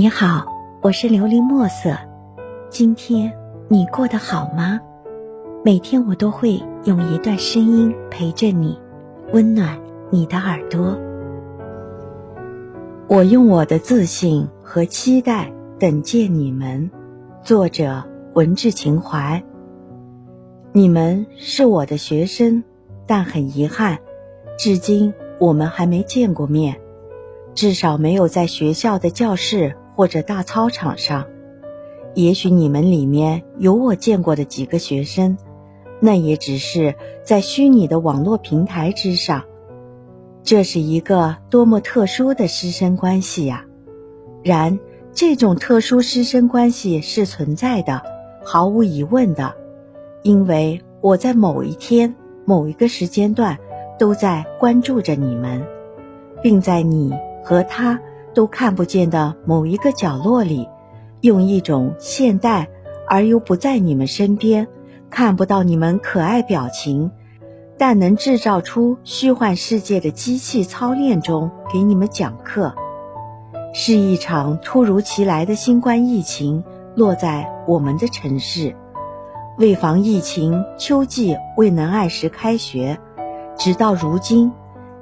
你好，我是琉璃墨色。今天你过得好吗？每天我都会用一段声音陪着你，温暖你的耳朵。我用我的自信和期待等见你们。作者：文志情怀。你们是我的学生，但很遗憾，至今我们还没见过面。至少没有在学校的教室或者大操场上。也许你们里面有我见过的几个学生，那也只是在虚拟的网络平台之上。这是一个多么特殊的师生关系呀！然，这种特殊师生关系是存在的，毫无疑问的，因为我在某一天、某一个时间段都在关注着你们，并在你。和他都看不见的某一个角落里，用一种现代而又不在你们身边，看不到你们可爱表情，但能制造出虚幻世界的机器操练中给你们讲课，是一场突如其来的新冠疫情落在我们的城市，为防疫情，秋季未能按时开学，直到如今。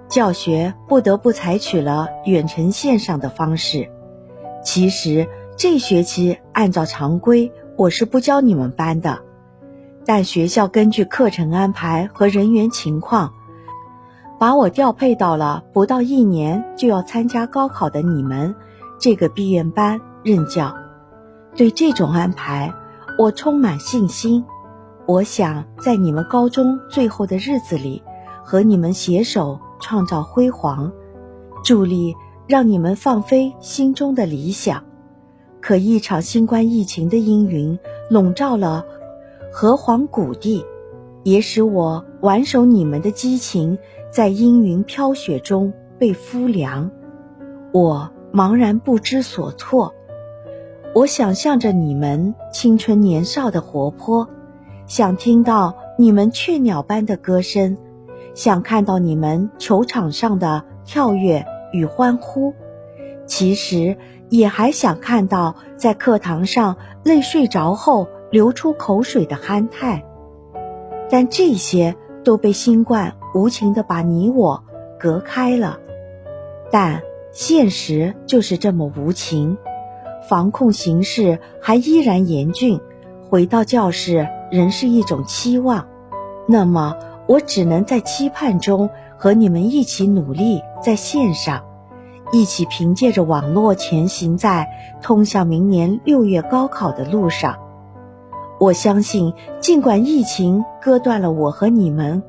教学不得不采取了远程线上的方式。其实这学期按照常规，我是不教你们班的，但学校根据课程安排和人员情况，把我调配到了不到一年就要参加高考的你们这个毕业班任教。对这种安排，我充满信心。我想在你们高中最后的日子里，和你们携手。创造辉煌，助力让你们放飞心中的理想。可一场新冠疫情的阴云笼罩了河湟谷地，也使我挽手你们的激情在阴云飘雪中被敷凉。我茫然不知所措。我想象着你们青春年少的活泼，想听到你们雀鸟般的歌声。想看到你们球场上的跳跃与欢呼，其实也还想看到在课堂上累睡着后流出口水的憨态，但这些都被新冠无情地把你我隔开了。但现实就是这么无情，防控形势还依然严峻，回到教室仍是一种期望。那么。我只能在期盼中和你们一起努力，在线上，一起凭借着网络前行在通向明年六月高考的路上。我相信，尽管疫情割断了我和你们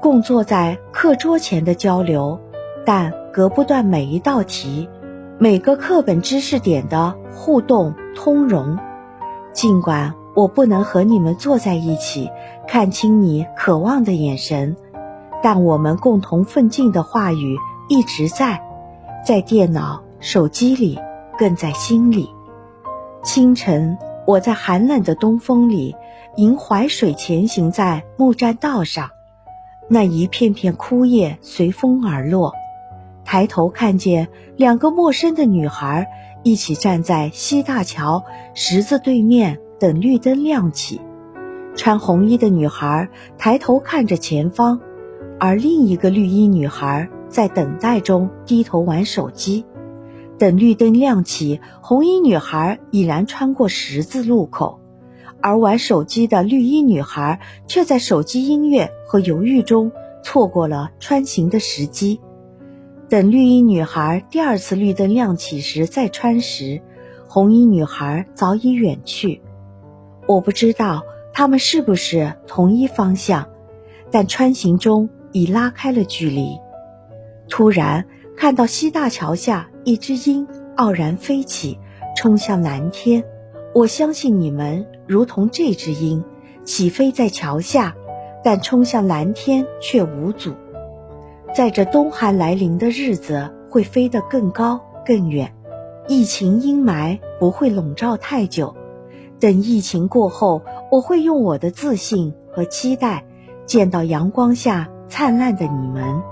共坐在课桌前的交流，但隔不断每一道题、每个课本知识点的互动通融。尽管。我不能和你们坐在一起，看清你渴望的眼神，但我们共同奋进的话语一直在，在电脑、手机里，更在心里。清晨，我在寒冷的东风里，迎淮水前行在木栈道上，那一片片枯叶随风而落，抬头看见两个陌生的女孩一起站在西大桥十字对面。等绿灯亮起，穿红衣的女孩抬头看着前方，而另一个绿衣女孩在等待中低头玩手机。等绿灯亮起，红衣女孩已然穿过十字路口，而玩手机的绿衣女孩却在手机音乐和犹豫中错过了穿行的时机。等绿衣女孩第二次绿灯亮起时再穿时，红衣女孩早已远去。我不知道他们是不是同一方向，但穿行中已拉开了距离。突然看到西大桥下一只鹰傲然飞起，冲向蓝天。我相信你们如同这只鹰，起飞在桥下，但冲向蓝天却无阻。在这冬寒来临的日子，会飞得更高更远。疫情阴霾不会笼罩太久。等疫情过后我会用我的自信和期待见到阳光下灿烂的你们。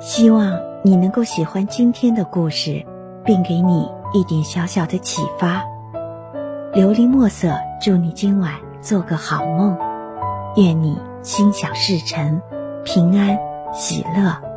希望你能够喜欢今天的故事并给你一点小小的启发。琉璃墨色祝你今晚做个好梦。愿你心想事成平安喜乐。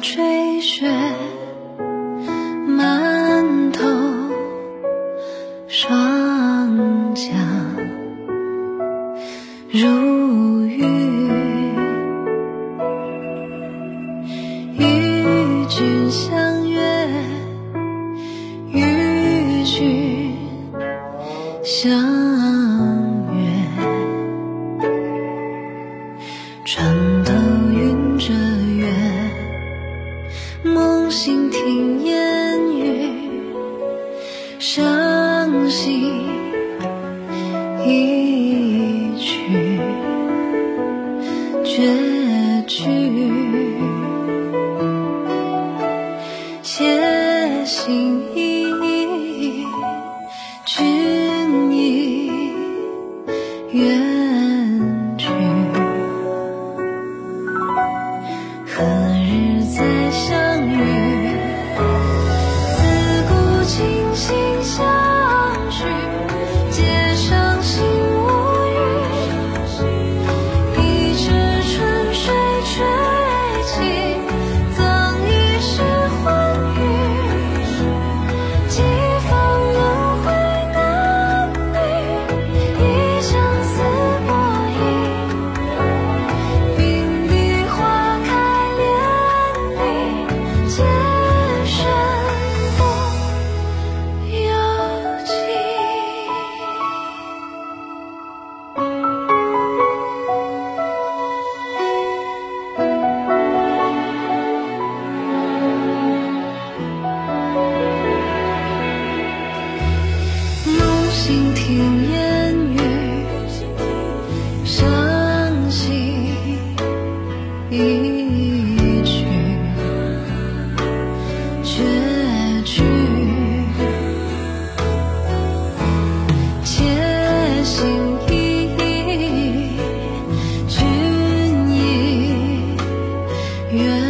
吹雪听烟雨伤心一曲绝句且信一月